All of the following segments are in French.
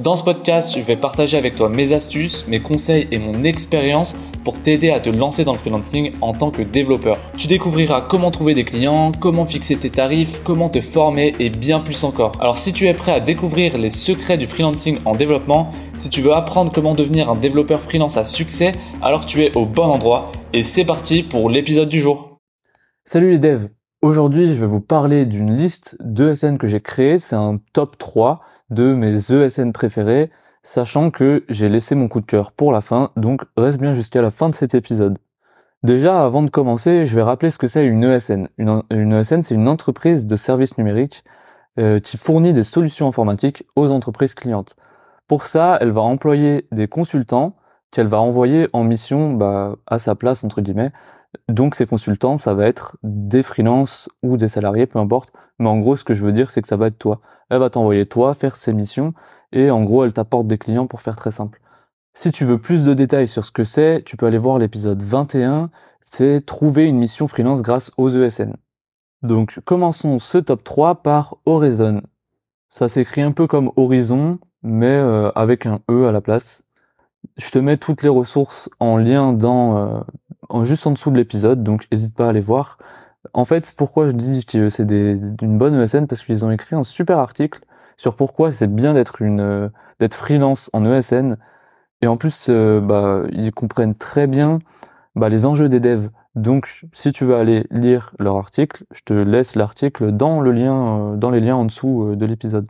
Dans ce podcast, je vais partager avec toi mes astuces, mes conseils et mon expérience pour t'aider à te lancer dans le freelancing en tant que développeur. Tu découvriras comment trouver des clients, comment fixer tes tarifs, comment te former et bien plus encore. Alors si tu es prêt à découvrir les secrets du freelancing en développement, si tu veux apprendre comment devenir un développeur freelance à succès, alors tu es au bon endroit et c'est parti pour l'épisode du jour. Salut les devs Aujourd'hui, je vais vous parler d'une liste d'ESN que j'ai créée. C'est un top 3 de mes ESN préférés, sachant que j'ai laissé mon coup de cœur pour la fin, donc reste bien jusqu'à la fin de cet épisode. Déjà, avant de commencer, je vais rappeler ce que c'est une ESN. Une, ESN, c'est une entreprise de services numériques euh, qui fournit des solutions informatiques aux entreprises clientes. Pour ça, elle va employer des consultants qu'elle va envoyer en mission bah, à sa place, entre guillemets, donc ces consultants, ça va être des freelances ou des salariés, peu importe. Mais en gros, ce que je veux dire, c'est que ça va être toi. Elle va t'envoyer toi faire ses missions et en gros, elle t'apporte des clients pour faire très simple. Si tu veux plus de détails sur ce que c'est, tu peux aller voir l'épisode 21, c'est trouver une mission freelance grâce aux ESN. Donc commençons ce top 3 par Horizon. Ça s'écrit un peu comme Horizon, mais euh, avec un E à la place. Je te mets toutes les ressources en lien dans, euh, juste en dessous de l'épisode, donc n'hésite pas à aller voir. En fait, pourquoi je dis que c'est une bonne ESN Parce qu'ils ont écrit un super article sur pourquoi c'est bien d'être une d'être freelance en ESN. Et en plus, euh, bah, ils comprennent très bien bah, les enjeux des devs. Donc, si tu veux aller lire leur article, je te laisse l'article dans euh, les liens en dessous euh, de l'épisode.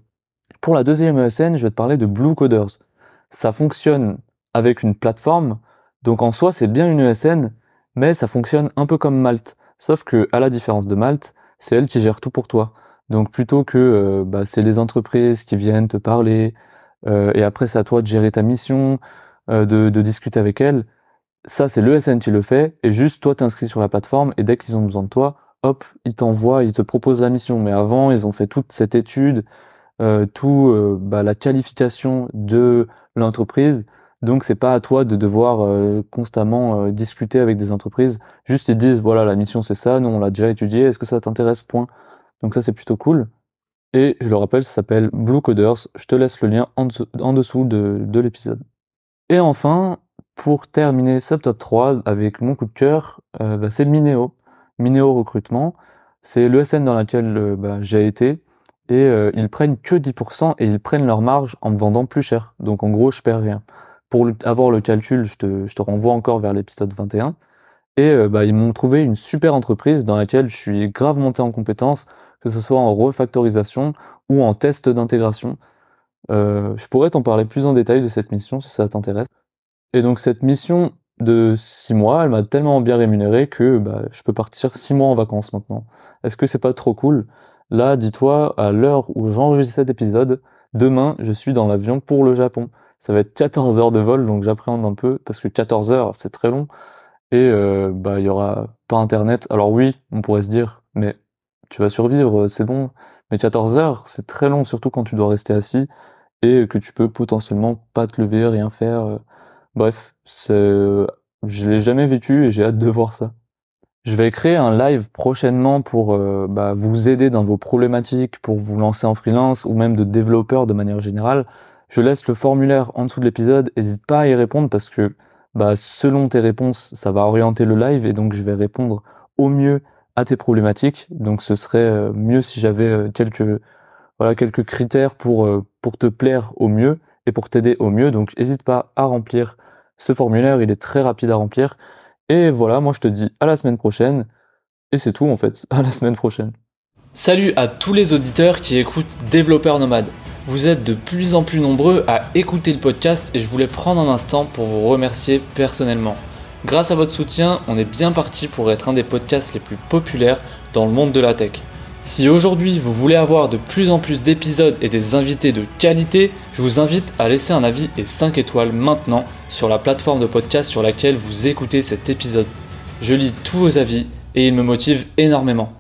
Pour la deuxième ESN, je vais te parler de Blue Coders. Ça fonctionne avec une plateforme, donc en soi, c'est bien une ESN, mais ça fonctionne un peu comme Malte. Sauf que, à la différence de Malte, c'est elle qui gère tout pour toi. Donc plutôt que euh, bah, c'est les entreprises qui viennent te parler, euh, et après c'est à toi de gérer ta mission, euh, de, discuter avec elles, ça c'est l'ESN qui le fait, et juste toi t'inscris sur la plateforme, et dès qu'ils ont besoin de toi, hop, ils t'envoient, ils te proposent la mission. Mais avant, ils ont fait toute cette étude, tout bah, la qualification de l'entreprise, donc c'est pas à toi de devoir euh, constamment euh, discuter avec des entreprises. Juste ils disent voilà la mission c'est ça, nous on l'a déjà étudié, est-ce que ça t'intéresse Point. Donc ça c'est plutôt cool. Et je le rappelle, ça s'appelle Blue Coders. Je te laisse le lien en dessous, de, de l'épisode. Et enfin, pour terminer ce top 3 avec mon coup de cœur, euh, bah, c'est Mineo. Mineo Recrutement. C'est l'ESN dans laquelle bah, j'ai été. Et ils prennent que 10% et ils prennent leur marge en me vendant plus cher. Donc en gros, je perds rien pour avoir le calcul, je te, renvoie encore vers l'épisode 21. Et euh, bah, ils m'ont trouvé une super entreprise dans laquelle je suis grave monté en compétences, que ce soit en refactorisation ou en test d'intégration. Euh, je pourrais t'en parler plus en détail de cette mission si ça t'intéresse. Et donc cette mission de 6 mois, elle m'a tellement bien rémunéré que bah, je peux partir 6 mois en vacances maintenant. Est-ce que c'est pas trop cool? Là, dis-toi, à l'heure où j'enregistre cet épisode, demain, je suis dans l'avion pour le Japon ça va être 14 heures de vol, donc j'appréhende un peu, parce que 14 heures, c'est très long, et euh, bah il y aura pas internet. Alors oui, on pourrait se dire, mais tu vas survivre, c'est bon, mais 14 heures, c'est très long, surtout quand tu dois rester assis, et que tu peux potentiellement pas te lever, rien faire. Euh. Bref, je l'ai jamais vécu et j'ai hâte de voir ça. Je vais créer un live prochainement pour euh, bah, vous aider dans vos problématiques, pour vous lancer en freelance ou même de développeur de manière générale. Je laisse le formulaire en dessous de l'épisode, n'hésite pas à y répondre parce que bah, selon tes réponses, ça va orienter le live et donc je vais répondre au mieux à tes problématiques. Donc ce serait euh, mieux si j'avais euh, quelques voilà quelques critères pour euh, pour te plaire au mieux et pour t'aider au mieux. Donc n'hésite pas à remplir ce formulaire, il est très rapide à remplir. Et voilà, moi je te dis à la semaine prochaine. Et c'est tout en fait, à la semaine prochaine. Salut à tous les auditeurs qui écoutent Développeur Nomade. Vous êtes de plus en plus nombreux à écouter le podcast et je voulais prendre un instant pour vous remercier personnellement. Grâce à votre soutien, on est bien parti pour être un des podcasts les plus populaires dans le monde de la tech. Si aujourd'hui vous voulez avoir de plus en plus d'épisodes et des invités de qualité, je vous invite à laisser un avis et 5 étoiles maintenant sur la plateforme de podcast sur laquelle vous écoutez cet épisode. Je lis tous vos avis et ils me motivent énormément.